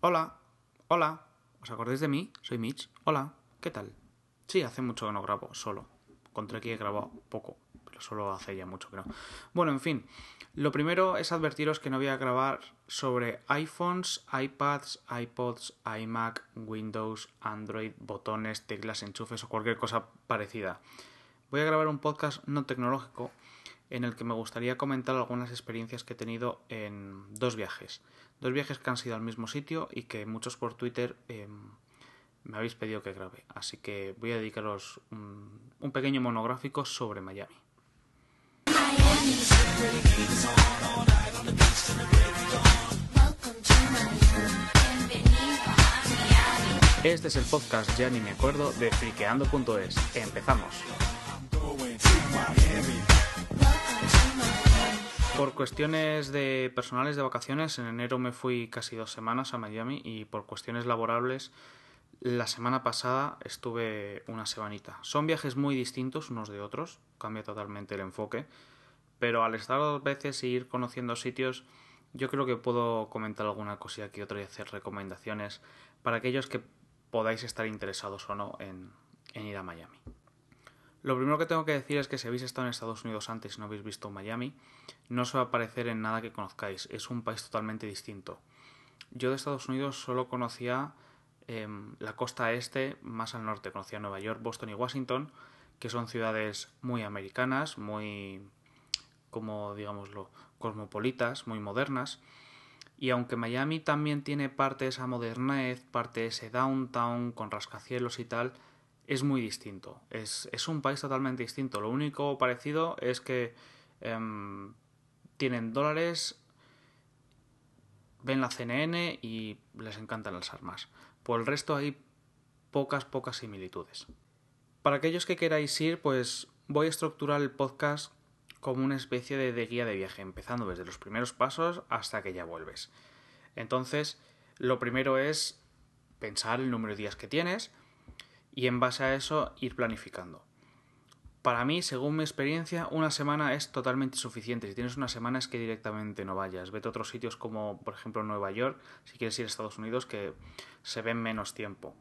Hola, hola, ¿os acordáis de mí? Soy Mitch. Hola, ¿qué tal? Sí, hace mucho que no grabo, solo. Contra que he grabado poco, pero solo hace ya mucho que no. Bueno, en fin, lo primero es advertiros que no voy a grabar sobre iPhones, iPads, iPods, iMac, Windows, Android, botones, teclas, enchufes o cualquier cosa parecida. Voy a grabar un podcast no tecnológico en el que me gustaría comentar algunas experiencias que he tenido en dos viajes. Dos viajes que han sido al mismo sitio y que muchos por Twitter em, me habéis pedido que grabe. Así que voy a dedicaros un, un pequeño monográfico sobre Miami. Este es el podcast, ya ni me acuerdo, de friqueando.es. Empezamos. Por cuestiones de personales de vacaciones, en enero me fui casi dos semanas a Miami y por cuestiones laborables la semana pasada estuve una semanita. Son viajes muy distintos unos de otros, cambia totalmente el enfoque, pero al estar dos veces y ir conociendo sitios, yo creo que puedo comentar alguna cosilla que otra y hacer recomendaciones para aquellos que podáis estar interesados o no en ir a Miami. Lo primero que tengo que decir es que si habéis estado en Estados Unidos antes y no habéis visto Miami, no os va a parecer en nada que conozcáis. Es un país totalmente distinto. Yo de Estados Unidos solo conocía eh, la costa este, más al norte. Conocía Nueva York, Boston y Washington, que son ciudades muy americanas, muy, como digámoslo, cosmopolitas, muy modernas. Y aunque Miami también tiene parte de esa modernez, parte de ese downtown con rascacielos y tal, es muy distinto. Es, es, un país totalmente distinto. Lo único parecido es que eh, tienen dólares, ven la CNN y les encantan las armas. Por el resto hay pocas, pocas similitudes. Para aquellos que queráis ir, pues voy a estructurar el podcast como una especie de, de guía de viaje, empezando desde los primeros pasos hasta que ya vuelves. Entonces, lo primero es pensar el número de días que tienes, y en base a eso ir planificando. Para mí, según mi experiencia, una semana es totalmente suficiente. Si tienes una semana es que directamente no vayas. Vete a otros sitios como, por ejemplo, Nueva York, si quieres ir a Estados Unidos, que se ven menos tiempo.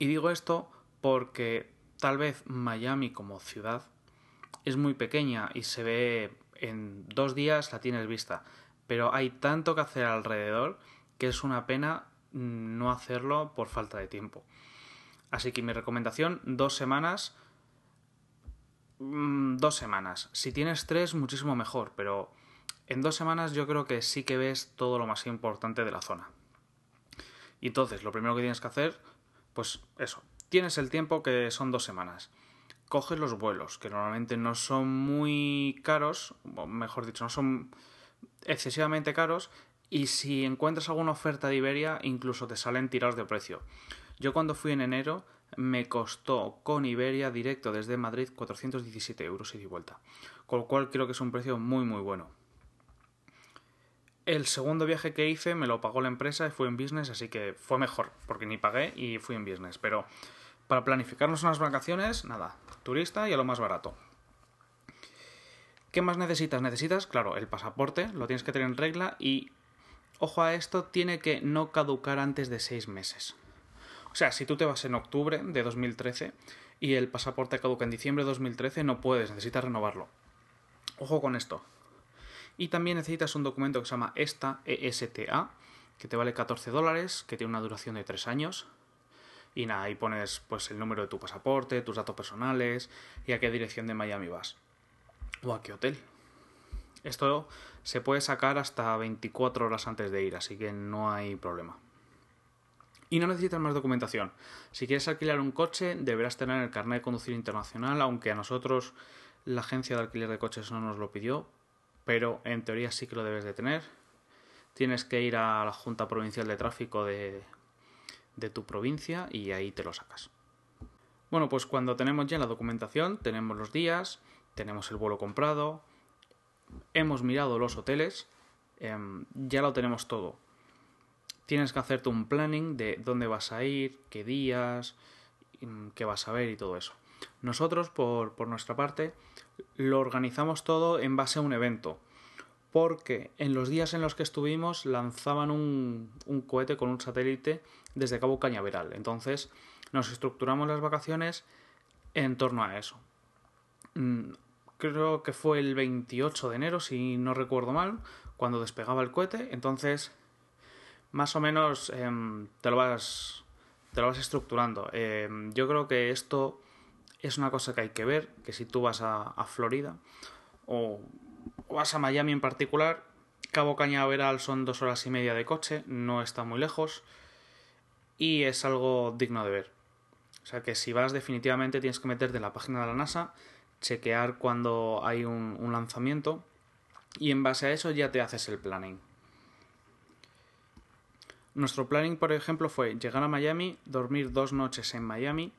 Y digo esto porque tal vez Miami como ciudad es muy pequeña y se ve en dos días la tienes vista. Pero hay tanto que hacer alrededor que es una pena no hacerlo por falta de tiempo. Así que mi recomendación, dos semanas. Dos semanas. Si tienes tres, muchísimo mejor, pero en dos semanas yo creo que sí que ves todo lo más importante de la zona. Y entonces, lo primero que tienes que hacer, pues eso, tienes el tiempo que son dos semanas. Coges los vuelos, que normalmente no son muy caros, o mejor dicho, no son excesivamente caros, y si encuentras alguna oferta de Iberia, incluso te salen tirados de precio. Yo cuando fui en enero me costó con Iberia directo desde Madrid 417 euros y de vuelta, con lo cual creo que es un precio muy muy bueno. El segundo viaje que hice me lo pagó la empresa y fue en business, así que fue mejor, porque ni pagué y fui en business. Pero para planificarnos unas vacaciones, nada, turista y a lo más barato. ¿Qué más necesitas? Necesitas, claro, el pasaporte, lo tienes que tener en regla y, ojo a esto, tiene que no caducar antes de seis meses. O sea, si tú te vas en octubre de 2013 y el pasaporte caduca en diciembre de 2013, no puedes, necesitas renovarlo. Ojo con esto. Y también necesitas un documento que se llama ESTA, ESTA, que te vale 14 dólares, que tiene una duración de 3 años. Y nada, ahí pones pues el número de tu pasaporte, tus datos personales y a qué dirección de Miami vas. O a qué hotel. Esto se puede sacar hasta 24 horas antes de ir, así que no hay problema. Y no necesitas más documentación. Si quieres alquilar un coche, deberás tener el carnet de conducir internacional, aunque a nosotros la agencia de alquiler de coches no nos lo pidió, pero en teoría sí que lo debes de tener. Tienes que ir a la Junta Provincial de Tráfico de, tu provincia y ahí te lo sacas. Bueno, pues cuando tenemos ya la documentación, tenemos los días, tenemos el vuelo comprado, hemos mirado los hoteles, eh, ya lo tenemos todo tienes que hacerte un planning de dónde vas a ir, qué días, mm, qué vas a ver y todo eso. Nosotros, por, por nuestra parte, lo organizamos todo en base a un evento. porque en los días en los que estuvimos lanzaban un, un cohete con un satélite desde Cabo Cañaveral. Entonces nos estructuramos las vacaciones en torno a eso. Mm, creo que fue el 28 de enero, si no recuerdo mal, cuando despegaba el cohete. Entonces, más o menos em, te, lo vas, te lo vas estructurando. Em, yo creo que esto es una cosa que hay que ver, que si tú vas a, Florida o, vas a Miami en particular, Cabo Cañaveral son dos horas y media de coche, no está muy lejos y es algo digno de ver. O sea que si vas definitivamente tienes que meterte en la página de la NASA, chequear cuando hay un, un lanzamiento y en base a eso ya te haces el planning. Nuestro planning, por ejemplo, fue llegar a Miami, dormir dos noches en Miami,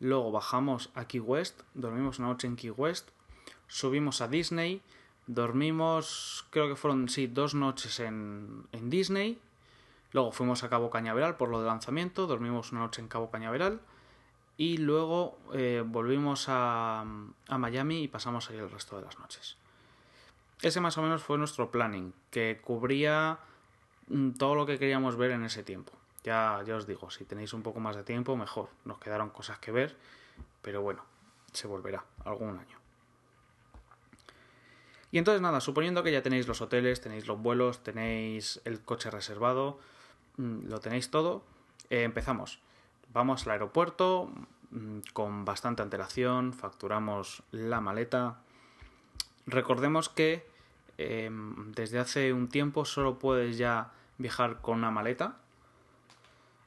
luego bajamos a Key West, dormimos una noche en Key West, subimos a Disney, dormimos, creo que fueron, sí, dos noches en, en Disney, luego fuimos a Cabo Cañaveral por lo de lanzamiento, dormimos una noche en Cabo Cañaveral, y luego eh, volvimos a, a Miami y pasamos ahí el resto de las noches. Ese más o menos fue nuestro planning, que cubría todo lo que queríamos ver en ese tiempo. Ya, ya os digo, si tenéis un poco más de tiempo, mejor. Nos quedaron cosas que ver, pero bueno, se volverá algún año. Y entonces nada, suponiendo que ya tenéis los hoteles, tenéis los vuelos, tenéis el coche reservado, mm, lo tenéis todo, eh, empezamos. Vamos al aeropuerto mm, con bastante antelación, facturamos la maleta, Recordemos que em, desde hace un tiempo solo puedes ya viajar con una maleta.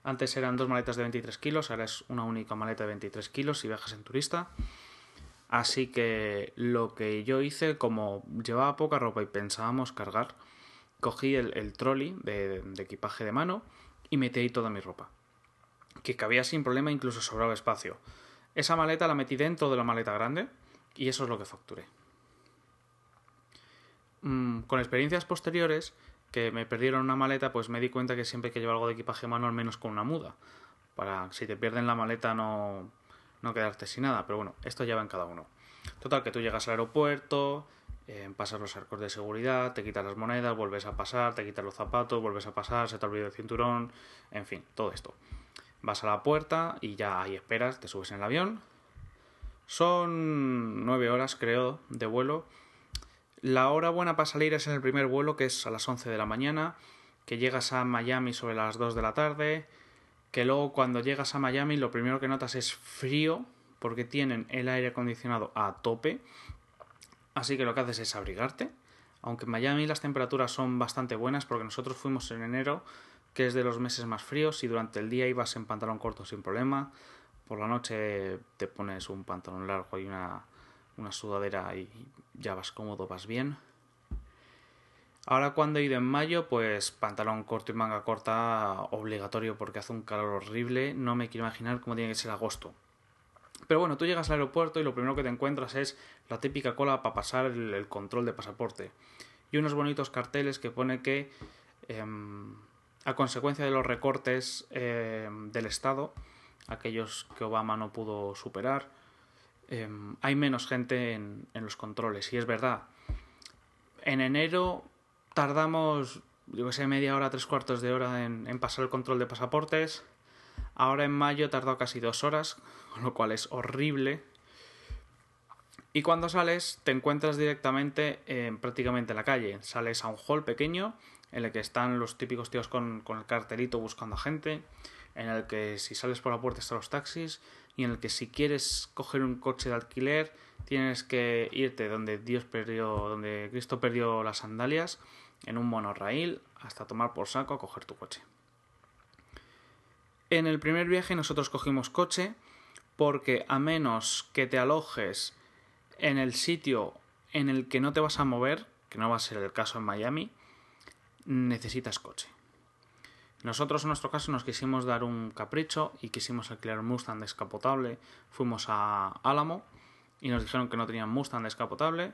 Antes eran dos maletas de 23 kilos, ahora es una única maleta de 23 kilos si viajas en turista. Así que lo que yo hice, como llevaba poca ropa y pensábamos cargar, cogí el, trolley de, de, equipaje de mano y metí ahí toda mi ropa. Que cabía sin problema, incluso sobraba espacio. Esa maleta la metí dentro de la maleta grande y eso es lo que facturé. Mm, con experiencias posteriores que me perdieron una maleta, pues me di cuenta que siempre que llevar algo de equipaje mano, al menos con una muda. Para si te pierden la maleta no, no quedarte sin nada. Pero bueno, esto ya va en cada uno. Total, que tú llegas al aeropuerto, eh, pasas los arcos de seguridad, te quitas las monedas, vuelves a pasar, te quitas los zapatos, vuelves a pasar, se te olvida el cinturón, en fin, todo esto. Vas a la puerta y ya ahí esperas, te subes en el avión. Son nueve horas, creo, de vuelo la hora buena para salir es en el primer vuelo, que es a las 11 de la mañana, que llegas a Miami sobre las 2 de la tarde, que luego cuando llegas a Miami lo primero que notas es frío, porque tienen el aire acondicionado a tope, así que lo que haces es abrigarte, aunque en Miami las temperaturas son bastante buenas, porque nosotros fuimos en enero, que es de los meses más fríos, y durante el día ibas en pantalón corto sin problema, por la noche te pones un pantalón largo y una una sudadera y ya vas cómodo, vas bien. Ahora cuando he ido en mayo, pues pantalón corto y manga corta obligatorio porque hace un calor horrible. No me quiero imaginar cómo tiene que ser agosto. Pero bueno, tú llegas al aeropuerto y lo primero que te encuentras es la típica cola para pasar el, control de pasaporte. Y unos bonitos carteles que pone que em, a consecuencia de los recortes em, del Estado, aquellos que Obama no pudo superar, Em, hay menos gente en, los controles. Y es verdad. En enero tardamos, yo que sé, media hora, tres cuartos de hora en, pasar el control de pasaportes. Ahora en mayo tardó casi dos horas, con lo cual es horrible. Y cuando sales te encuentras directamente prácticamente en la calle. Sales a un hall pequeño en el que están los típicos tíos con, con el cartelito buscando a gente, en el que si sales por la puerta están los taxis, y en el que si quieres coger un coche de alquiler tienes que irte donde Dios perdió, donde Cristo perdió las sandalias, en un monorraíl, hasta tomar por saco a coger tu coche. En el primer viaje nosotros cogimos coche porque a menos que te alojes en el sitio en el que no te vas a mover, que no va a ser el caso en Miami, necesitas coche. Nosotros en nuestro caso nos quisimos dar un capricho y quisimos alquilar un Mustang descapotable. Fuimos a Álamo y nos dijeron que no tenían Mustang descapotable,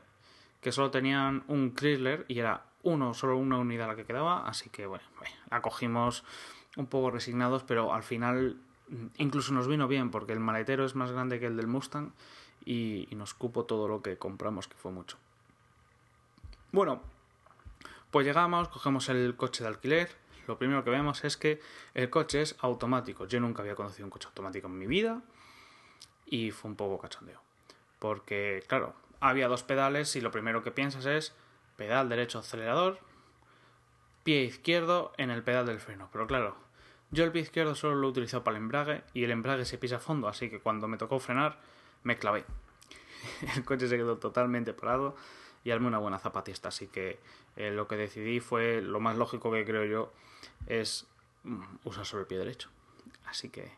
que solo tenían un Chrysler y era uno, solo una unidad la que quedaba, así que bueno, la cogimos un poco resignados, pero al final incluso nos vino bien porque el maletero es más grande que el del Mustang y, y nos cupo todo lo que compramos, que fue mucho. Bueno, Pues llegamos, cogemos el coche de alquiler. Lo primero que vemos es que el coche es automático. Yo nunca había conocido un coche automático en mi vida y fue un poco cachondeo. Porque, claro, había dos pedales y lo primero que piensas es pedal derecho acelerador, pie izquierdo en el pedal del freno. Pero claro, yo el pie izquierdo solo lo he utilizado para el embrague y el embrague se pisa a fondo, así que cuando me tocó frenar me clavé. el coche se quedó totalmente parado y hazme una buena zapatista. Así que eh, lo que decidí fue lo más lógico que creo yo es mm, usar solo el pie derecho. Así que,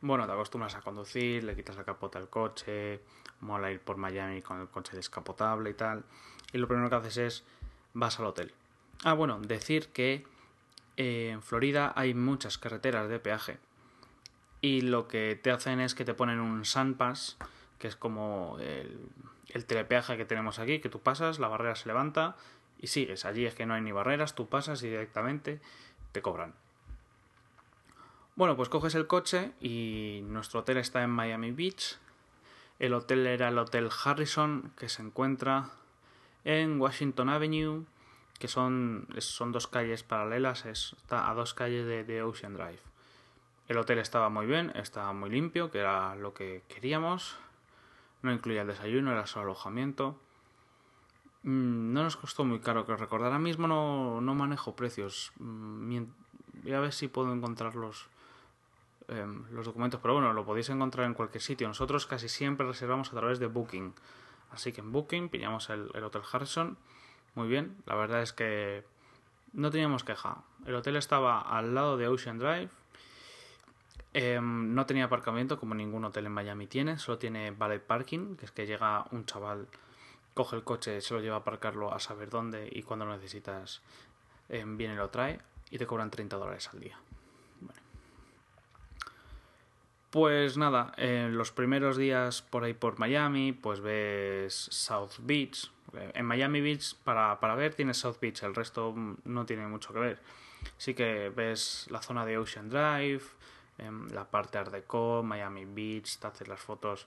bueno, te acostumbras a conducir, le quitas la capota al coche, mola ir por Miami con el coche descapotable y tal. Y lo primero que haces es vas al hotel. Ah, bueno, decir que eh, en Florida hay muchas carreteras de peaje. Y lo que te hacen es que te ponen un Pass que es como el telepeaje que tenemos aquí, que tú pasas, la barrera se levanta y sigues. Allí es que no hay ni barreras, tú pasas y directamente te cobran. Bueno, pues coges el coche y nuestro hotel está en Miami Beach. El hotel era el Hotel Harrison, que se encuentra en Washington Avenue, que son, son dos calles paralelas, está a dos calles de, de Ocean Drive. El hotel estaba muy bien, estaba muy limpio, que era lo que queríamos. No incluía el desayuno, era solo alojamiento. Mm, no nos costó muy caro, que recordar. Ahora mismo no, no manejo precios. Mm, voy a ver si puedo encontrar los, em, los documentos, pero bueno, lo podéis encontrar en cualquier sitio. Nosotros casi siempre reservamos a través de Booking. Así que en Booking pillamos el, el Hotel Harrison. Muy bien, la verdad es que no teníamos queja. El hotel estaba al lado de Ocean Drive Em, no tenía aparcamiento como ningún hotel en Miami tiene, solo tiene valet parking, que es que llega un chaval, coge el coche, se lo lleva a aparcarlo a saber dónde y cuando lo necesitas em, viene y lo trae y te cobran 30 dólares al día. Pues nada, en los primeros días por ahí por Miami, pues ves South Beach. En Miami Beach, para, para ver, tienes South Beach, el resto no tiene mucho que ver. Sí que ves la zona de Ocean Drive, la parte Art Deco, Miami Beach, te haces las fotos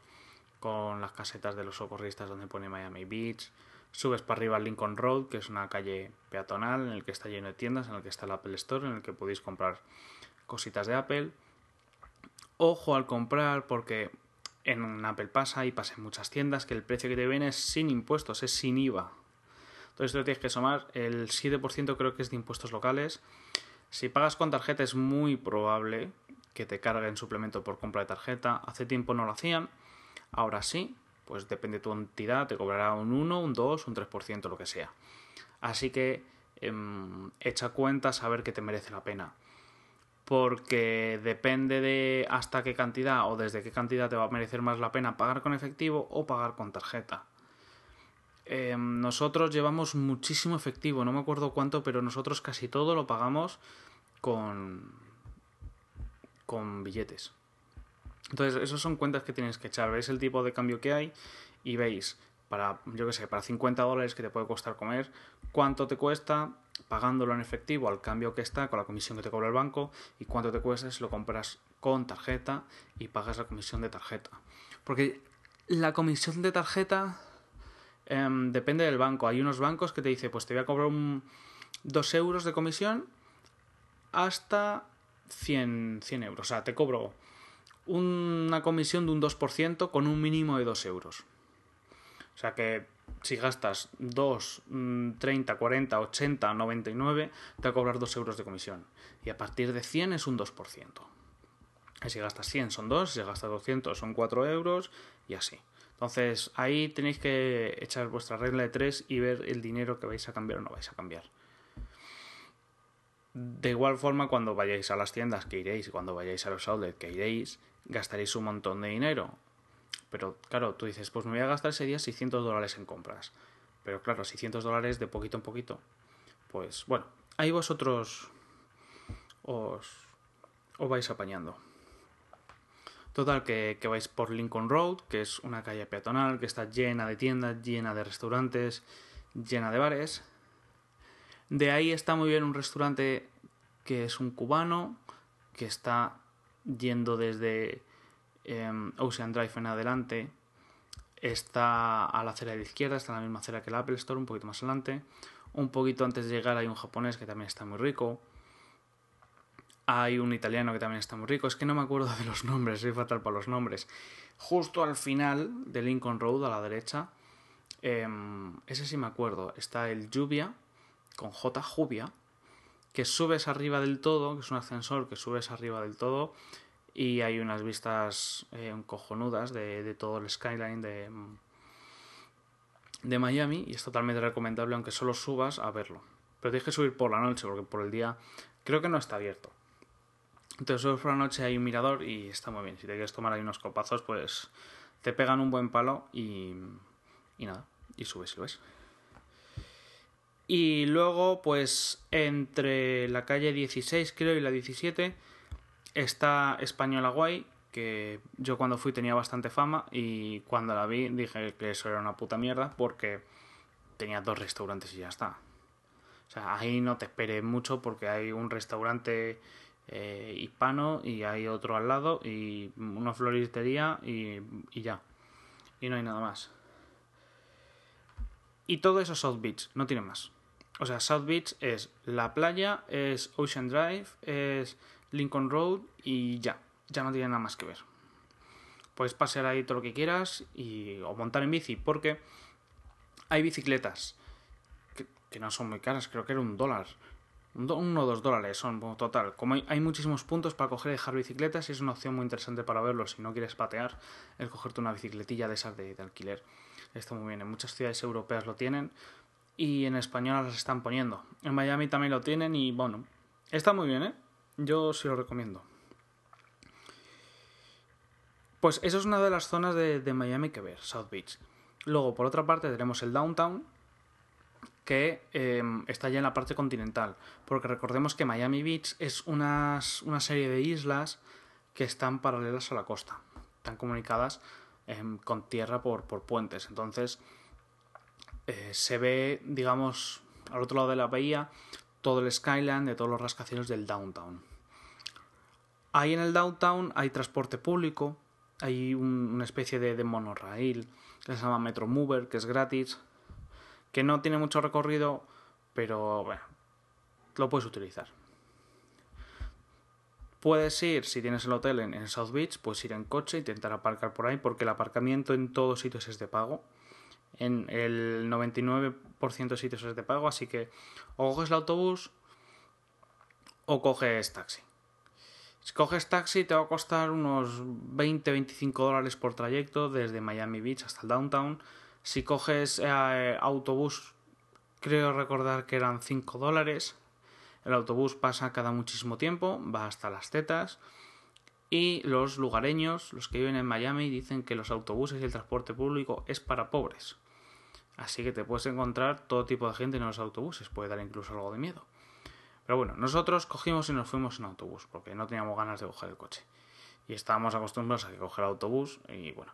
con las casetas de los socorristas donde pone Miami Beach. Subes para arriba Lincoln Road, que es una calle peatonal en el que está lleno de tiendas, en el que está el Apple Store, en el que podéis comprar cositas de Apple. Ojo al comprar porque en Apple pasa y pasa en muchas tiendas que el precio que te viene es sin impuestos, es sin IVA. Entonces tú tienes que sumar el 7% creo que es de impuestos locales. Si pagas con tarjeta es muy probable que te carguen suplemento por compra de tarjeta. Hace tiempo no lo hacían, ahora sí, pues depende de tu entidad, te cobrará un 1, un 2, un 3%, lo que sea. Así que em, echa cuenta, saber que te merece la pena. Porque depende de hasta qué cantidad o desde qué cantidad te va a merecer más la pena pagar con efectivo o pagar con tarjeta. Em, nosotros llevamos muchísimo efectivo, no me acuerdo cuánto, pero nosotros casi todo lo pagamos con, con billetes. Entonces, esas son cuentas que tienes que echar. Veis el tipo de cambio que hay y veis para, yo que sé, para 50 dólares que te puede costar comer, cuánto te cuesta pagándolo en efectivo al cambio que está, con la comisión que te cobra el banco, y cuánto te cuesta si lo compras con tarjeta y pagas la comisión de tarjeta. Porque la comisión de tarjeta em, depende del banco. Hay unos bancos que te dicen, pues te voy a cobrar un, 2 euros de comisión hasta 100, 100 euros. O sea, te cobro una comisión de un 2% con un mínimo de 2 euros. O sea que si gastas 2, 30, 40, 80, 99, te va a cobrar 2 euros de comisión. Y a partir de 100 es un 2%. Y si gastas 100 son 2, si gastas 200 son 4 euros y así. Entonces ahí tenéis que echar vuestra regla de 3 y ver el dinero que vais a cambiar o no vais a cambiar. De igual forma, cuando vayáis a las tiendas que iréis, cuando vayáis a los outlets que iréis, gastaréis un montón de dinero. Pero claro, tú dices, pues me voy a gastar ese día 600 dólares en compras. Pero claro, 600 dólares de poquito en poquito. Pues bueno, ahí vosotros os, os vais apañando. Total, que, que, vais por Lincoln Road, que es una calle peatonal que está llena de tiendas, llena de restaurantes, llena de bares. De ahí está muy bien un restaurante que es un cubano, que está yendo desde em, Ocean Drive en adelante. Está a la acera de la izquierda, está en la misma acera que el Apple Store, un poquito más adelante. Un poquito antes de llegar hay un japonés que también está muy rico. Hay un italiano que también está muy rico. Es que no me acuerdo de los nombres, soy fatal para los nombres. Justo al final de Lincoln Road, a la derecha, em, ese sí me acuerdo, está el Lluvia, con J, Jubia, que subes arriba del todo, que es un ascensor que subes arriba del todo, y hay unas vistas eh, cojonudas de, de, todo el skyline de, de Miami, y es totalmente recomendable, aunque solo subas a verlo. Pero tienes que subir por la noche, porque por el día creo que no está abierto. Entonces, solo por la noche hay un mirador y está muy bien. Si te quieres tomar ahí unos copazos, pues te pegan un buen palo y, y nada, y subes y lo ves. Y luego, pues entre la calle 16, creo, y la 17, está Española Guay, que yo cuando fui tenía bastante fama y cuando la vi dije que eso era una puta mierda porque tenía dos restaurantes y ya está. O sea, ahí no te esperes mucho porque hay un restaurante eh, hispano y hay otro al lado y una floristería y, y ya. Y no hay nada más. Y todo eso es South Beach, no tiene más. O sea, South Beach es la playa, es Ocean Drive, es Lincoln Road y ya. Ya no tiene nada más que ver. Puedes pasear ahí todo lo que quieras y, o montar en bici, porque hay bicicletas que, no son muy caras, creo que era un dólar. uno o dos dólares son total. Como hay, muchísimos puntos para coger y dejar bicicletas, y es una opción muy interesante para verlo si no quieres patear, el cogerte una bicicletilla de esas de alquiler. Está muy bien. En muchas ciudades europeas lo tienen y en español las están poniendo. En Miami también lo tienen y bueno, está muy bien, ¿eh? Yo sí lo recomiendo. Pues eso es una de las zonas de, Miami que ver, South Beach. Luego, por otra parte, tenemos el downtown, que eh, está ya en la parte continental. Porque recordemos que Miami Beach es unas, una serie de islas que están paralelas a la costa. Están comunicadas eh, con tierra por, por puentes. Entonces, eh, se ve, digamos, al otro lado de la bahía, todo el skyline de todos los rascacielos del downtown. Ahí en el downtown hay transporte público, hay un, una especie de, de monorail que se llama Metro Mover, que es gratis, que no tiene mucho recorrido, pero bueno, lo puedes utilizar. Puedes ir, si tienes el hotel en, South Beach, puedes ir en coche, intentar aparcar por ahí, porque el aparcamiento en todos sitios es de pago en el 99% de sitios es de pago, así que o coges el autobús o coges taxi. Si coges taxi te va a costar unos 20-25 dólares por trayecto desde Miami Beach hasta el downtown. Si coges eh, autobús, creo recordar que eran 5 dólares. El autobús pasa cada muchísimo tiempo, va hasta las tetas. Y los lugareños, los que viven en Miami, dicen que los autobuses y el transporte público es para pobres. Así que te puedes encontrar todo tipo de gente en los autobuses, puede dar incluso algo de miedo. Pero bueno, nosotros cogimos y nos fuimos en autobús, porque no teníamos ganas de coger el coche. Y estábamos acostumbrados a que coger autobús y bueno.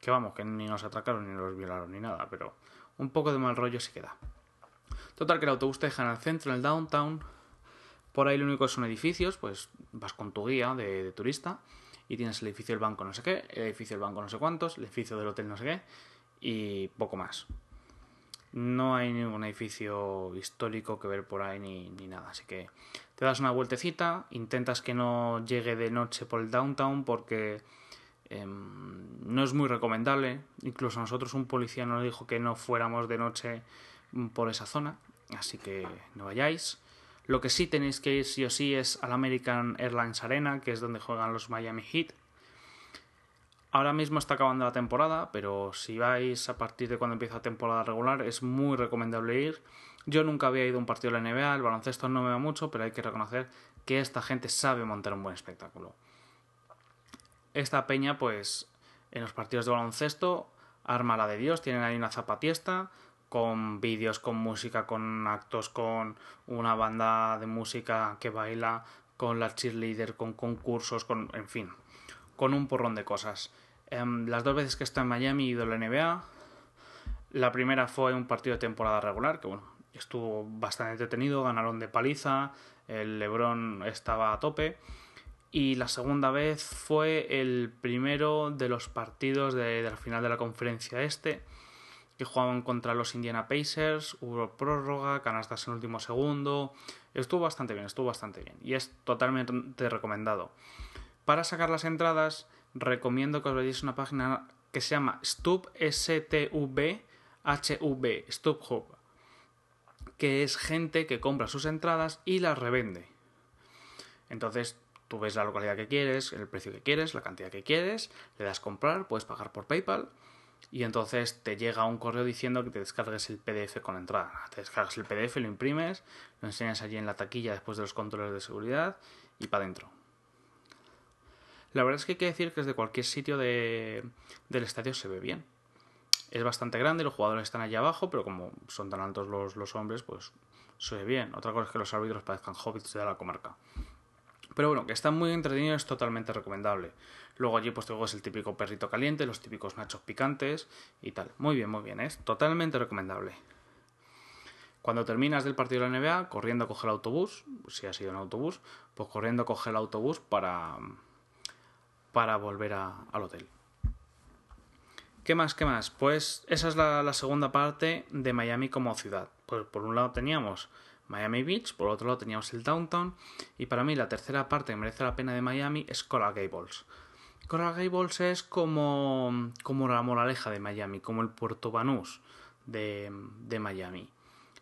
Que vamos, que ni nos atracaron ni nos violaron ni nada, pero un poco de mal rollo sí queda. Total, que el autobús te deja en el centro, en el downtown. Por ahí lo único son edificios, pues vas con tu guía de, turista y tienes el edificio del banco no sé qué, el edificio del banco no sé cuántos, el edificio del hotel no sé qué y poco más. No hay ningún edificio histórico que ver por ahí ni, ni, nada. Así que te das una vueltecita, intentas que no llegue de noche por el downtown porque eh, no es muy recomendable. Incluso a nosotros un policía nos dijo que no fuéramos de noche por esa zona. Así que no vayáis. Lo que sí tenéis que ir sí o sí es al American Airlines Arena, que es donde juegan los Miami Heat. Ahora mismo está acabando la temporada, pero si vais a partir de cuando empieza la temporada regular es muy recomendable ir. Yo nunca había ido a un partido de la NBA, el baloncesto no me va mucho, pero hay que reconocer que esta gente sabe montar un buen espectáculo. Esta peña, pues, en los partidos de baloncesto, arma la de Dios, tienen ahí una zapatiesta, con vídeos, con música, con actos, con una banda de música que baila, con la cheerleader, con concursos, con, en fin, con un porrón de cosas. Um, las dos veces que está en Miami he ido la NBA. La primera fue un partido de temporada regular, que bueno, estuvo bastante entretenido, ganaron de paliza, el Lebron estaba a tope. Y la segunda vez fue el primero de los partidos de, de la final de la conferencia este, que jugaban contra los Indiana Pacers, hubo prórroga, canastas en último segundo. Estuvo bastante bien, estuvo bastante bien. Y es totalmente recomendado. Para sacar las entradas, recomiendo que os veáis una página que se llama Stub, H-V, StubHub, que es gente que compra sus entradas y las revende. Entonces, tú ves la localidad que quieres, el precio que quieres, la cantidad que quieres, le das comprar, puedes pagar por PayPal y entonces te llega un correo diciendo que te descargues el PDF con entrada. Te descargas el PDF, lo imprimes, lo enseñas allí en la taquilla después de los controles de seguridad y para adentro. La verdad es que hay que decir que desde cualquier sitio de, del estadio se ve bien. Es bastante grande, los jugadores están allí abajo, pero como son tan altos los, los hombres, pues se ve bien. Otra cosa es que los árbitros parezcan hobbits de la comarca. Pero bueno, que está muy entretenido, es totalmente recomendable. Luego allí pues es el típico perrito caliente, los típicos nachos picantes y tal. Muy bien, muy bien, es totalmente recomendable. Cuando terminas del partido de la NBA, corriendo a coger el autobús, si ha sido un autobús, pues corriendo a coger el autobús para, para volver al hotel. ¿Qué más? ¿Qué más? Pues esa es la, la segunda parte de Miami como ciudad. Pues por un lado teníamos Miami Beach, por otro lado teníamos el Downtown y para mí la tercera parte que merece la pena de Miami es Coral Gables. Coral Gables es como, como la moraleja de Miami, como el Puerto Banús de, de Miami.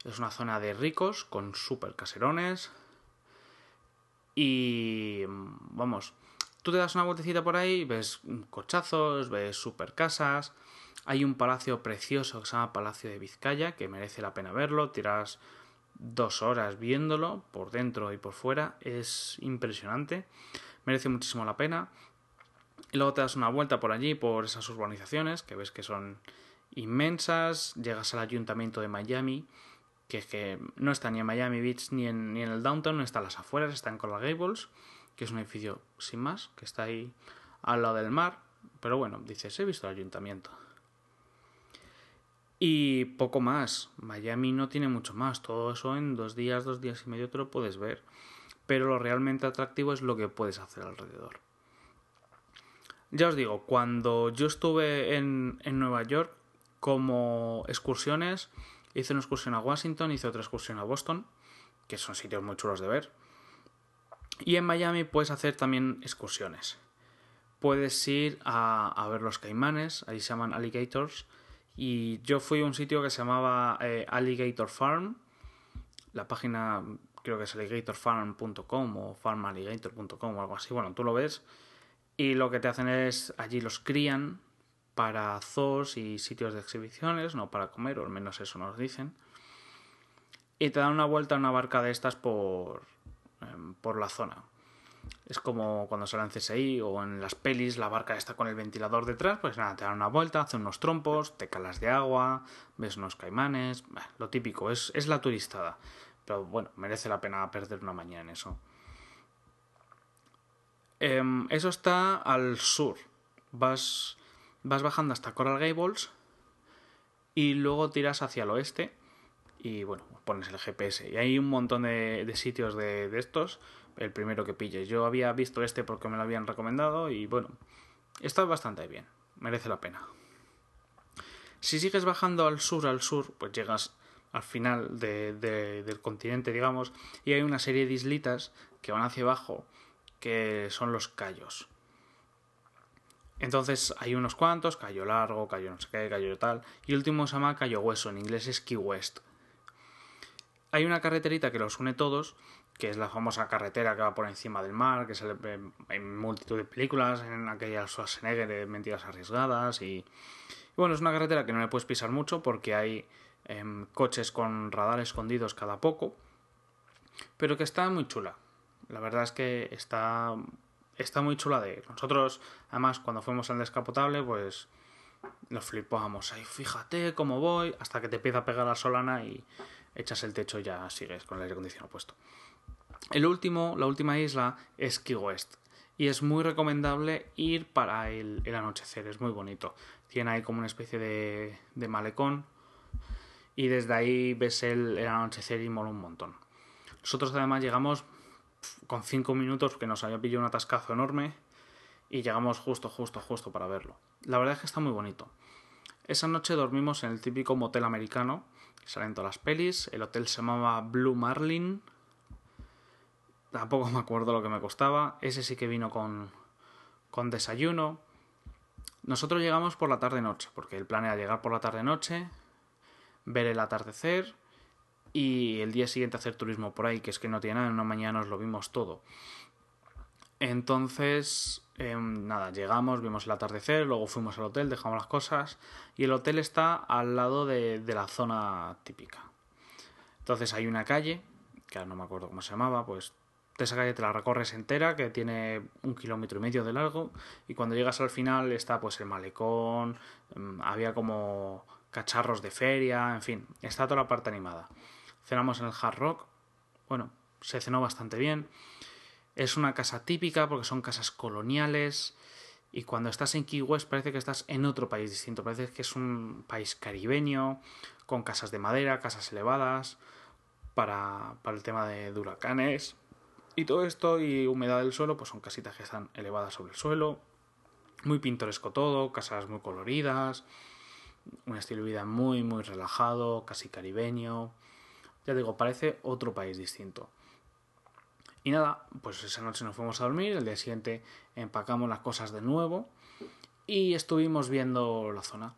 Es una zona de ricos con super caserones y vamos, tú te das una vueltecita por ahí, ves cochazos, ves super casas. Hay un palacio precioso que se llama Palacio de Vizcaya, que merece la pena verlo. Tiras dos horas viéndolo por dentro y por fuera. Es impresionante. Merece muchísimo la pena. Y luego te das una vuelta por allí, por esas urbanizaciones, que ves que son inmensas. Llegas al ayuntamiento de Miami, que es que no está ni en Miami Beach ni en, ni en el downtown, no está en las afueras, está en Coral Gables, que es un edificio sin más, que está ahí al lado del mar. Pero bueno, dices, he visto el ayuntamiento. Y poco más. Miami no tiene mucho más. Todo eso en dos días, dos días y medio te lo puedes ver. Pero lo realmente atractivo es lo que puedes hacer alrededor. Ya os digo, cuando yo estuve en, en Nueva York como excursiones, hice una excursión a Washington, hice otra excursión a Boston, que son sitios muy chulos de ver. Y en Miami puedes hacer también excursiones. Puedes ir a, a ver los caimanes, ahí se llaman alligators, y yo fui a un sitio que se llamaba eh, Alligator Farm. La página creo que es alligatorfarm.com o farmalligator.com o algo así. Bueno, tú lo ves. Y lo que te hacen es, allí los crían para zoos y sitios de exhibiciones, no para comer, o al menos eso nos dicen. Y te dan una vuelta a una barca de estas por, em, por la zona. Es como cuando sale en CSI o en las pelis, la barca está con el ventilador detrás, pues nada, te dan una vuelta, hacen unos trompos, te calas de agua, ves unos caimanes, lo típico, es, es la turistada. Pero bueno, merece la pena perder una mañana en eso. Em, eso está al sur. Vas, vas bajando hasta Coral Gables y luego tiras hacia el oeste y bueno, pones el GPS. Y hay un montón de, de sitios de, de, estos el primero que pilles. Yo había visto este porque me lo habían recomendado y bueno, está bastante bien, merece la pena. Si sigues bajando al sur, al sur, pues llegas al final de, de, del continente, digamos, y hay una serie de islitas que van hacia abajo, que son los callos. Entonces hay unos cuantos, Cayo Largo, Cayo no sé qué, Cayo tal, y el último se llama Cayo Hueso, en inglés es Key West. Hay una carreterita que los une todos, que es la famosa carretera que va por encima del mar, que sale en multitud de películas, en aquellas Schwarzenegger de Mentiras Arriesgadas y... Bueno, es una carretera que no le puedes pisar mucho porque hay eh, coches con radar escondidos cada poco, pero que está muy chula. La verdad es que está, está muy chula de. Nosotros, además, cuando fuimos al descapotable, pues nos flipábamos. Ahí, fíjate cómo voy, hasta que te empieza a pegar la solana y echas el techo y ya sigues con el aire acondicionado puesto. El último, la última isla es Key West. Y es muy recomendable ir para el, anochecer, es muy bonito. Tiene ahí como una especie de, malecón. Y desde ahí ves el, anochecer y mola un montón. Nosotros además llegamos con 5 minutos, que nos había pillado un atascazo enorme. Y llegamos justo, justo, justo para verlo. La verdad es que está muy bonito. Esa noche dormimos en el típico motel americano, que salen todas las pelis. El hotel se llamaba Blue Marlin. Tampoco me acuerdo lo que me costaba. Ese sí que vino con, con desayuno. Nosotros llegamos por la tarde-noche, porque el plan era llegar por la tarde-noche, ver el atardecer y el día siguiente hacer turismo por ahí, que es que no tiene nada, en una mañana nos lo vimos todo. Entonces, em, nada, llegamos, vimos el atardecer, luego fuimos al hotel, dejamos las cosas y el hotel está al lado de, de la zona típica. Entonces hay una calle, que ahora no me acuerdo cómo se llamaba, pues esa calle te la recorres entera, que tiene un kilómetro y medio de largo, y cuando llegas al final está pues el malecón, em, había como cacharros de feria, en fin, está toda la parte animada. Cenamos en el Hard Rock, bueno, se cenó bastante bien. Es una casa típica porque son casas coloniales y cuando estás en Key West parece que estás en otro país distinto, parece que es un país caribeño, con casas de madera, casas elevadas, para, para el tema de huracanes. Y todo esto y humedad del suelo, pues son casitas que están elevadas sobre el suelo. Muy pintoresco todo, casas muy coloridas, un estilo de vida muy, muy relajado, casi caribeño. Ya digo, parece otro país distinto. Y nada, pues esa noche nos fuimos a dormir, el día siguiente empacamos las cosas de nuevo y estuvimos viendo la zona.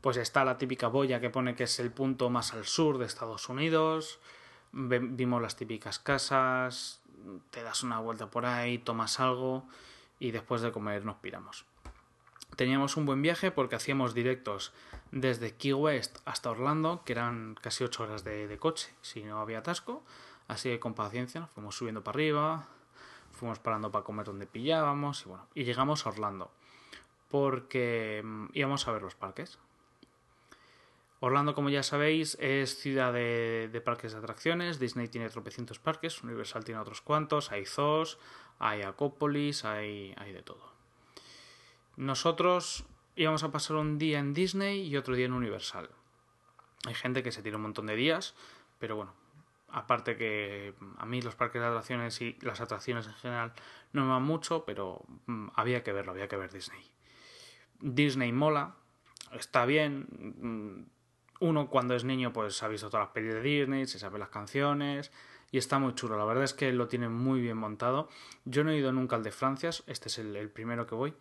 Pues está la típica boya que pone que es el punto más al sur de Estados Unidos. Vimos las típicas casas, te das una vuelta por ahí, tomas algo y después de comer nos piramos. Teníamos un buen viaje porque hacíamos directos desde Key West hasta Orlando, que eran casi 8 horas de, coche, si no había atasco. Así que con paciencia nos fuimos subiendo para arriba, fuimos parando para comer donde pillábamos y bueno, y llegamos a Orlando porque mm, íbamos a ver los parques. Orlando, como ya sabéis, es ciudad de, parques de atracciones. Disney tiene tropecientos parques, Universal tiene otros cuantos, hay zoos, hay Acópolis, hay, hay de todo. Nosotros íbamos a pasar un día en Disney y otro día en Universal. Hay gente que se tira un montón de días, pero bueno, aparte que a mí los parques de atracciones y las atracciones en general no me van mucho, pero mm, había que verlo, había que ver Disney. Disney mola, está bien. Uno cuando es niño pues ha visto todas las pelis de Disney, se sabe las canciones y está muy chulo. La verdad es que lo tiene muy bien montado. Yo no he ido nunca al de Francia, este es el primero que voy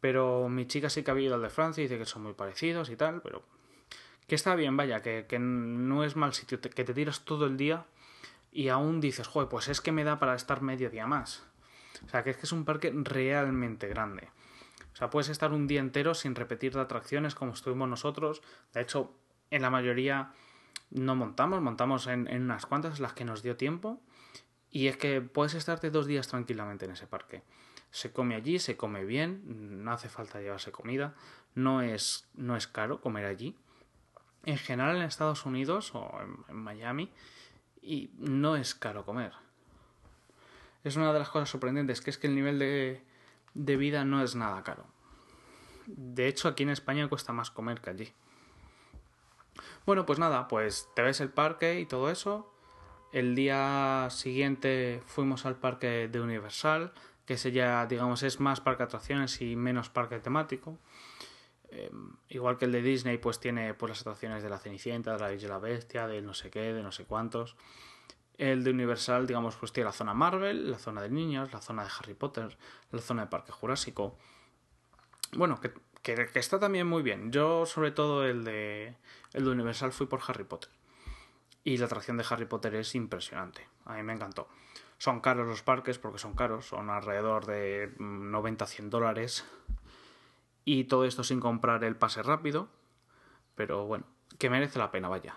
pero mi chica sí que ha ido al de Francia y dice que son muy parecidos y tal, pero que está bien, vaya, que, que no es mal sitio, que te tiras todo el día y aún dices, joder, pues es que me da para estar medio día más. O sea, que es que es un parque realmente grande. O sea, puedes estar un día entero sin repetir de atracciones como estuvimos nosotros. De hecho, en la mayoría no montamos, montamos en, en unas cuantas las que nos dio tiempo. Y es que puedes estarte dos días tranquilamente en ese parque se come allí, se come bien, no hace falta llevarse comida, no es, no es caro comer allí. En general en Estados Unidos o en, Miami y no es caro comer. Es una de las cosas sorprendentes, que es que el nivel de, de vida no es nada caro. De hecho, aquí en España cuesta más comer que allí. Bueno, pues nada, pues te ves el parque y todo eso. El día siguiente fuimos al parque de Universal, que ese ya, digamos, es más parque de atracciones y menos parque temático. Eh, igual que el de Disney, pues tiene pues, las atracciones de la Cenicienta, de la Bella y la Bestia, de no sé qué, de no sé cuántos. El de Universal, digamos, pues tiene la zona Marvel, la zona de niños, la zona de Harry Potter, la zona de Parque Jurásico. Bueno, que, que, está también muy bien. Yo, sobre todo, el de, el de Universal fui por Harry Potter. Y la atracción de Harry Potter es impresionante. A mí me encantó. Son caros los parques porque son caros, son alrededor de 90-100 mm, dólares. Y todo esto sin comprar el pase rápido. Pero bueno, que merece la pena, vaya.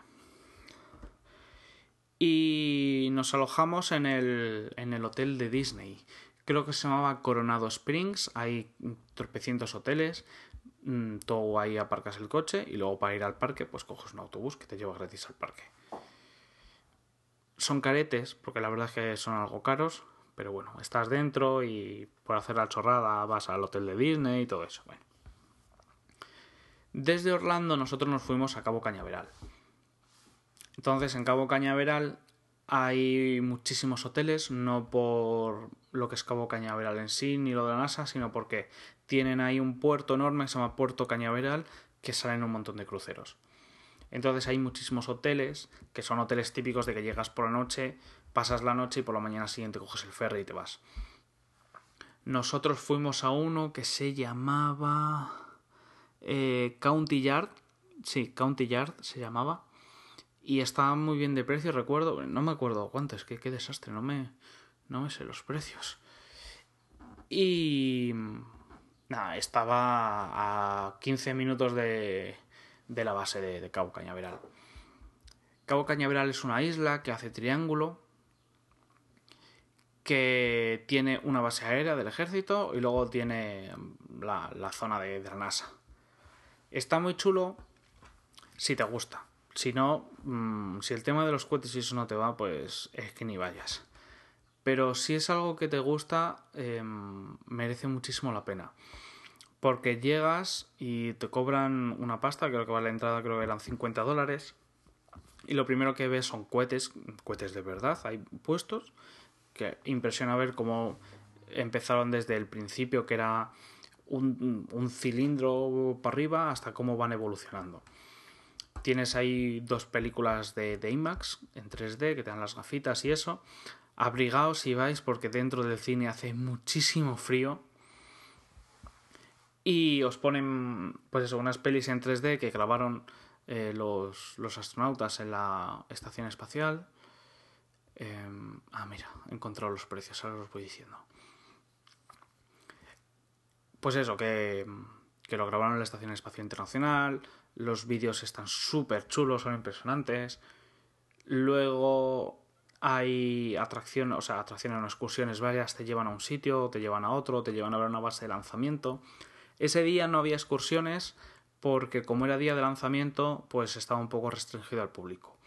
Y nos alojamos en el, en el hotel de Disney. Creo que se llamaba Coronado Springs. Hay tropecientos hoteles. Mm, todo ahí aparcas el coche y luego para ir al parque pues coges un autobús que te lleva gratis al parque. Son caretes, porque la verdad es que son algo caros, pero bueno, estás dentro y por hacer la chorrada vas al hotel de Disney y todo eso. Bueno. Desde Orlando nosotros nos fuimos a Cabo Cañaveral. Entonces en Cabo Cañaveral Hay muchísimos hoteles, no por lo que es Cabo Cañaveral en sí, ni lo de la NASA, sino porque tienen ahí un puerto enorme que se llama Puerto Cañaveral, que salen un montón de cruceros. Entonces hay muchísimos hoteles, que son hoteles típicos de que llegas por la noche, pasas la noche y por la mañana siguiente coges el ferry y te vas. Nosotros fuimos a uno que se llamaba eh, County Yard, sí, County Yard se llamaba, y estaba muy bien de precio, recuerdo, no me acuerdo cuánto, es que qué desastre, no me, no me sé los precios. Y... Nada, estaba a 15 minutos de, de la base de, Cabo Cañaveral. Cabo Cañaveral es una isla que hace triángulo, que tiene una base aérea del ejército y luego tiene la, la zona de, de, la NASA. Está muy chulo si te gusta. Si no, mmm, si el tema de los cohetes y eso no te va, pues es que ni vayas. Pero si es algo que te gusta, eh, merece muchísimo la pena. Porque llegas y te cobran una pasta, creo que vale la entrada, creo que eran 50 dólares. Y lo primero que ves son cohetes, cohetes de verdad, hay puestos, que impresiona ver cómo empezaron desde el principio, que era un cilindro para arriba, hasta cómo van evolucionando. Tienes ahí dos películas de, de IMAX en 3D que te dan las gafitas y eso. Abrigaos si vais porque dentro del cine hace muchísimo frío. Y os ponen, pues eso, unas pelis en 3D que grabaron eh, los, los, astronautas en la estación espacial. Eh, ah, mira, he encontrado los precios, ahora os voy diciendo. Pues eso, que, que lo grabaron en la Estación Espacial Internacional. Los vídeos están súper chulos, son impresionantes. Luego hay atracciones, o sea, atracciones o excursiones varias, te llevan a un sitio, te llevan a otro, te llevan a ver una base de lanzamiento. Ese día no había excursiones porque como era día de lanzamiento, pues estaba un poco restringido al público.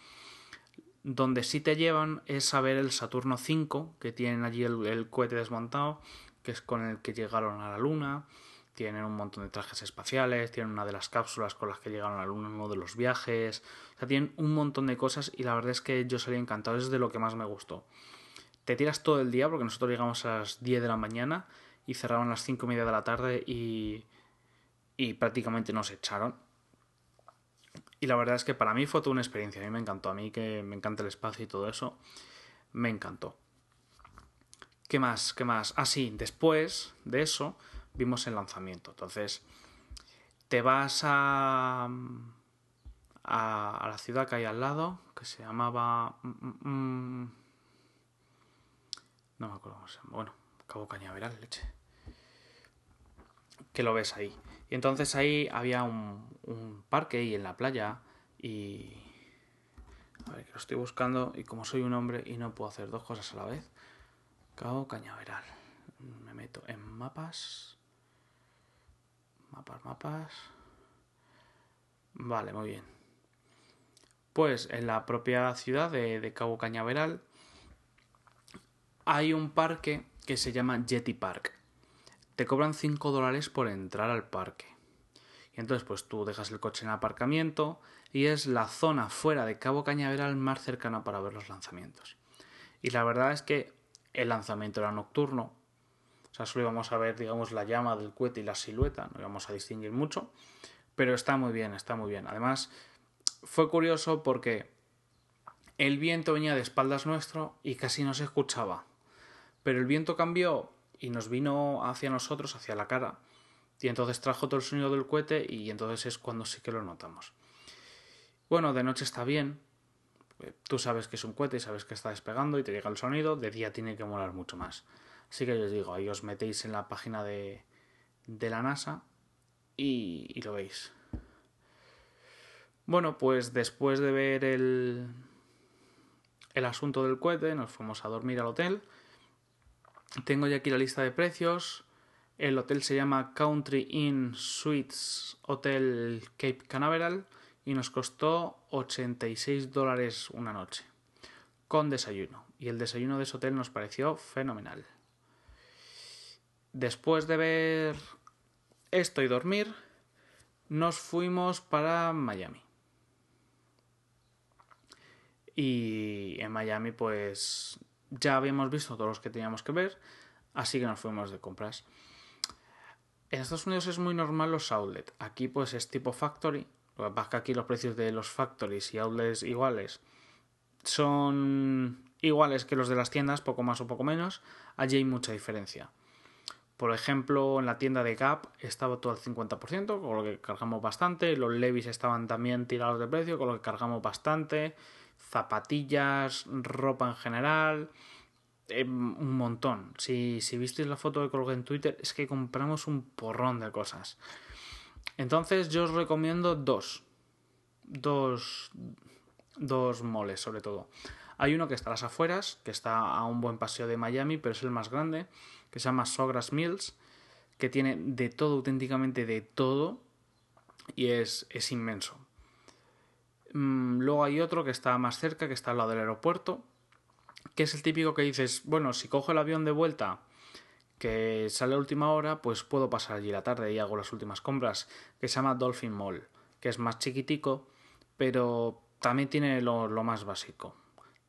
Donde sí te llevan es a ver el Saturno 5, que tienen allí el, el cohete desmontado, que es con el que llegaron a la Luna. Tienen un montón de trajes espaciales, tienen una de las cápsulas con las que llegaron a la Luna en uno de los viajes. O sea, tienen un montón de cosas y la verdad es que yo salí encantado, es de lo que más me gustó. Te tiras todo el día, porque nosotros llegamos a las 10 de la mañana y cerraron a las 5 y media de la tarde y, y prácticamente nos echaron. Y la verdad es que para mí fue toda una experiencia, a mí me encantó, a mí que me encanta el espacio y todo eso, me encantó. ¿Qué más? ¿Qué más? Ah, sí, después de eso vimos el lanzamiento. Entonces, te vas a, a, la ciudad que hay al lado, que se llamaba... Mm, no me acuerdo cómo se llama. Bueno, Cabo Cañaveral, leche. Que lo ves ahí. Y entonces ahí había un, un parque y en la playa y... A ver, que lo estoy buscando y como soy un hombre y no puedo hacer dos cosas a la vez. Cabo Cañaveral. Me meto en mapas. Mapas, mapas. Vale, muy bien. Pues en la propia ciudad de, Cabo Cañaveral hay un parque que se llama Jetty Park. Te cobran 5 dólares por entrar al parque. Y entonces pues tú dejas el coche en aparcamiento y es la zona fuera de Cabo Cañaveral más cercana para ver los lanzamientos. Y la verdad es que el lanzamiento era nocturno, o sea, solo íbamos a ver, digamos, la llama del cohete y la silueta, no íbamos a distinguir mucho, pero está muy bien, está muy bien. Además, fue curioso porque el viento venía de espaldas nuestro y casi no se escuchaba. Pero el viento cambió y nos vino hacia nosotros, hacia la cara, y entonces trajo todo el sonido del cohete y entonces es cuando sí que lo notamos. Bueno, de noche está bien, tú sabes que es un cohete y sabes que está despegando y te llega el sonido, de día tiene que molar mucho más. Así que os digo, ahí os metéis en la página de, de la NASA y, y, lo veis. Bueno, pues después de ver el, el asunto del cohete, nos fuimos a dormir al hotel. Tengo ya aquí la lista de precios. El hotel se llama Country Inn Suites Hotel Cape Canaveral y nos costó 86 dólares una noche con desayuno. Y el desayuno de ese hotel nos pareció fenomenal. Después de ver esto y dormir, nos fuimos para Miami. Y en Miami, pues ya habíamos visto todos los que teníamos que ver, así que nos fuimos de compras. En Estados Unidos es muy normal los outlet. Aquí pues es tipo factory. Lo que pasa es que aquí los precios de los factories y outlets iguales son iguales que los de las tiendas, poco más o poco menos. Allí hay mucha diferencia. Por ejemplo, en la tienda de Gap estaba todo al 50%, con lo que cargamos bastante. Los Levis estaban también tirados de precio, con lo que cargamos bastante. Zapatillas, ropa en general. Em, un montón. Si, si visteis la foto que colgué en Twitter, es que compramos un porrón de cosas. Entonces yo os recomiendo dos. Dos, dos moles sobre todo. Hay uno que está a las afueras, que está a un buen paseo de Miami, pero es el más grande, que se llama Sogras Mills, que tiene de todo, auténticamente de todo, y es, es inmenso. Mm, luego hay otro que está más cerca, que está al lado del aeropuerto, que es el típico que dices, bueno, si cojo el avión de vuelta que sale a última hora, pues puedo pasar allí la tarde y hago las últimas compras, que se llama Dolphin Mall, que es más chiquitico, pero también tiene lo, más básico.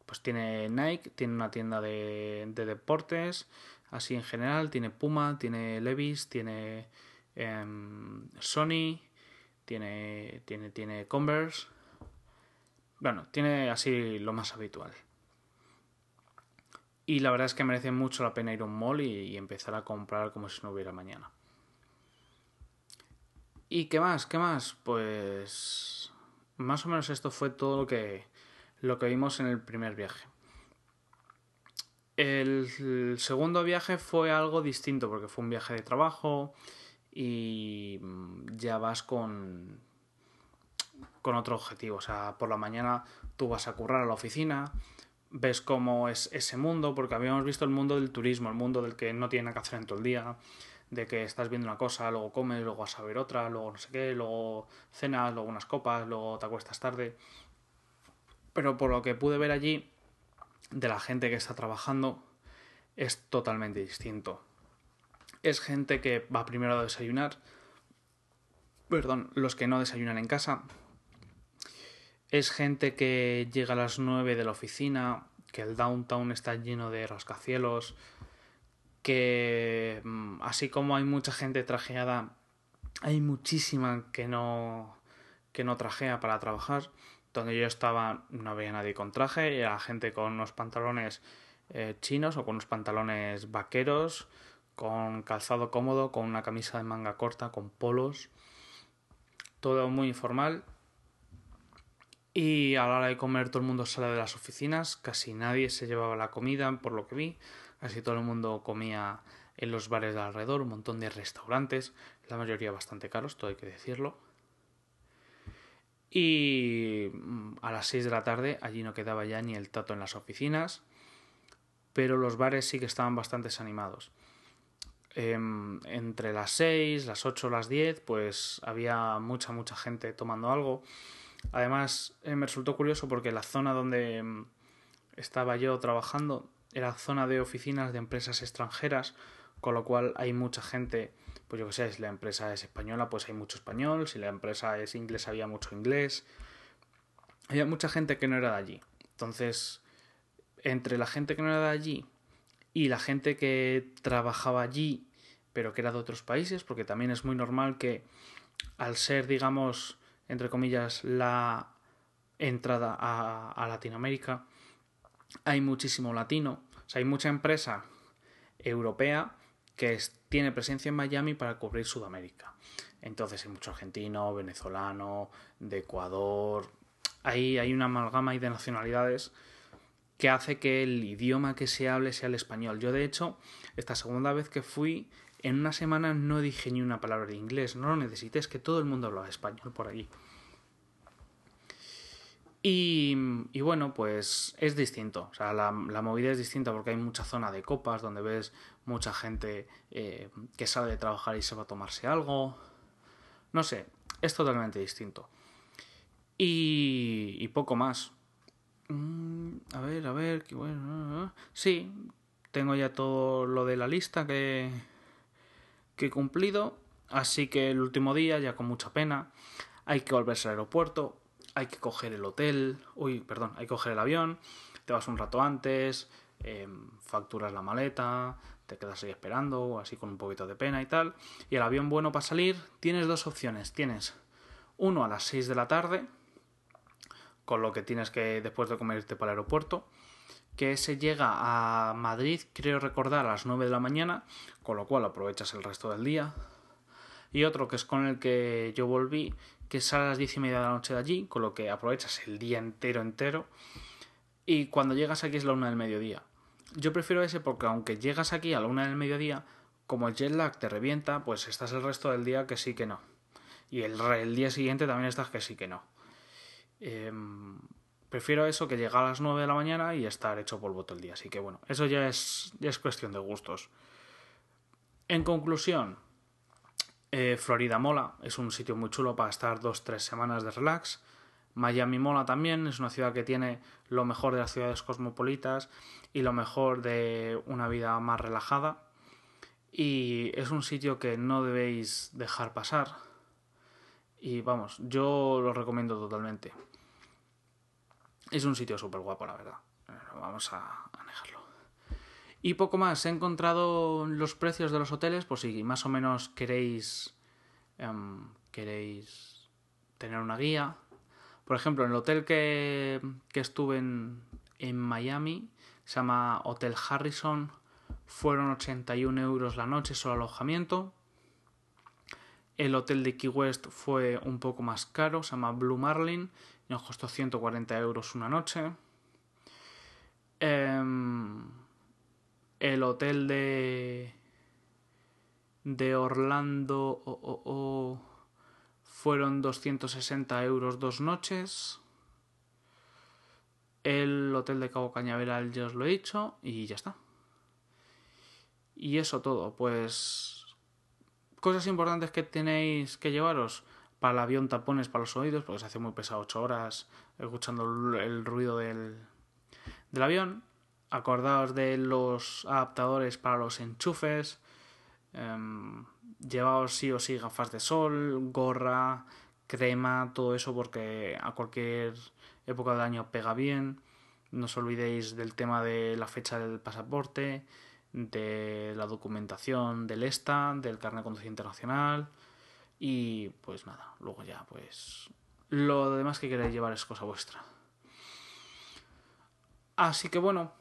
Pues tiene Nike, tiene una tienda de, deportes, así en general, tiene Puma, tiene Levis, tiene em, Sony, tiene, tiene, tiene Converse. Bueno, tiene así lo más habitual. Y la verdad es que merece mucho la pena ir a un mall y, empezar a comprar como si no hubiera mañana. ¿Y qué más? ¿Qué más? Pues más o menos esto fue todo lo que, lo que vimos en el primer viaje. El, segundo viaje fue algo distinto porque fue un viaje de trabajo y ya vas con, con otro objetivo. O sea, por la mañana tú vas a currar a la oficina, ves cómo es ese mundo, porque habíamos visto el mundo del turismo, el mundo del que no tiene nada que hacer en todo el día, de que estás viendo una cosa, luego comes, luego vas a ver otra, luego no sé qué, luego cenas, luego unas copas, luego te acuestas tarde. Pero por lo que pude ver allí, de la gente que está trabajando, es totalmente distinto. Es gente que va primero a desayunar, perdón, los que no desayunan en casa, es gente que llega a las 9 de la oficina, que el downtown está lleno de rascacielos, que mm, así como hay mucha gente trajeada, hay muchísima que no que no trajea para trabajar. Donde yo estaba no había nadie con traje, era gente con unos pantalones eh, chinos o con unos pantalones vaqueros, con calzado cómodo, con una camisa de manga corta, con polos. Todo muy informal y a la hora de comer todo el mundo sale de las oficinas, casi nadie se llevaba la comida, por lo que vi, casi todo el mundo comía en los bares de alrededor, un montón de restaurantes, la mayoría bastante caros, todo hay que decirlo. Y mm, a las 6 de la tarde allí no quedaba ya ni el tato en las oficinas, pero los bares sí que estaban bastante animados. Em, entre las 6, las 8, las 10, pues había mucha, mucha gente tomando algo Además, eh, me resultó curioso porque la zona donde mm, estaba yo trabajando era zona de oficinas de empresas extranjeras, con lo cual hay mucha gente, pues yo que sé, si la empresa es española, pues hay mucho español, si la empresa es inglesa, había mucho inglés. Había mucha gente que no era de allí. Entonces, entre la gente que no era de allí y la gente que trabajaba allí, pero que era de otros países, porque también es muy normal que al ser, digamos, entre comillas, la entrada a, Latinoamérica. Hay muchísimo latino, o sea, hay mucha empresa europea que tiene presencia en Miami para cubrir Sudamérica. Entonces hay mucho argentino, venezolano, de Ecuador. Ahí hay una amalgama de nacionalidades que hace que el idioma que se hable sea el español. Yo, de hecho, esta segunda vez que fui, en una semana no dije ni una palabra de inglés, no lo necesité, es que todo el mundo hablaba español por allí. Y, bueno, pues es distinto, o sea, la, movida es distinta porque hay mucha zona de copas donde ves mucha gente eh, que sale de trabajar y se va a tomarse algo. No sé, es totalmente distinto. Y, poco más. Mm, a ver, a ver, qué bueno. Sí, tengo ya todo lo de la lista que, que he cumplido. Así que el último día, ya con mucha pena, hay que volverse al aeropuerto. hay que coger el hotel, uy, perdón, hay que coger el avión, te vas un rato antes, em, facturas la maleta, te quedas ahí esperando, así con un poquito de pena y tal. Y el avión bueno para salir, tienes dos opciones. Tienes uno a las 6 de la tarde, con lo que tienes que después de comer irte para el aeropuerto, que se llega a Madrid, creo recordar, a las 9 de la mañana, con lo cual aprovechas el resto del día. Y otro que es con el que yo volví, que sale a las 10 y media de la noche de allí, con lo que aprovechas el día entero entero. Y cuando llegas aquí es la una del mediodía. Yo prefiero ese porque aunque llegas aquí a la una del mediodía, como el jet lag te revienta, pues estás el resto del día que sí que no. Y el, día siguiente también estás que sí que no. Em, prefiero eso que llegar a las 9 de la mañana y estar hecho polvo todo el día. Así que bueno, eso ya es, ya es cuestión de gustos. En conclusión, eh, Florida mola, es un sitio muy chulo para estar dos, tres semanas de relax. Miami mola también, es una ciudad que tiene lo mejor de las ciudades cosmopolitas y lo mejor de una vida más relajada. Y es un sitio que no debéis dejar pasar. Y vamos, yo lo recomiendo totalmente. Es un sitio súper guapo, la verdad. Vamos a, dejarlo. Y poco más, he encontrado los precios de los hoteles, por si más o menos queréis. Em, queréis tener una guía. Por ejemplo, el hotel que, estuve en, en Miami, se llama Hotel Harrison, fueron 81 euros la noche solo alojamiento. El hotel de Key West fue un poco más caro, se llama Blue Marlin, nos costó 140 euros una noche. Em, el hotel de de Orlando fueron 260 euros dos noches. El hotel de Cabo Cañaveral ya os lo he dicho y ya está. Y eso todo, pues cosas importantes que tenéis que llevaros para el avión tapones para los oídos porque se hace muy pesado 8 horas escuchando el ruido del, del avión acordaos de los adaptadores para los enchufes eh, llevaos sí o sí gafas de sol, gorra, crema, todo eso porque a cualquier época del año pega bien. No os olvidéis del tema de la fecha del pasaporte, de la documentación del ESTA, del carnet de conducción internacional y pues nada, luego ya pues lo demás que queréis llevar es cosa vuestra. Así que bueno,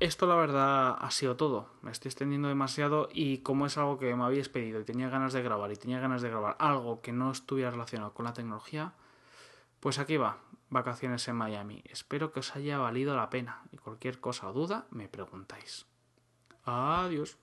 esto la verdad ha sido todo. Me estoy extendiendo demasiado y como es algo que me habéis pedido y tenía ganas de grabar y tenía ganas de grabar algo que no estuviera relacionado con la tecnología, pues aquí va, vacaciones en Miami. Espero que os haya valido la pena y cualquier cosa o duda me preguntáis. Adiós.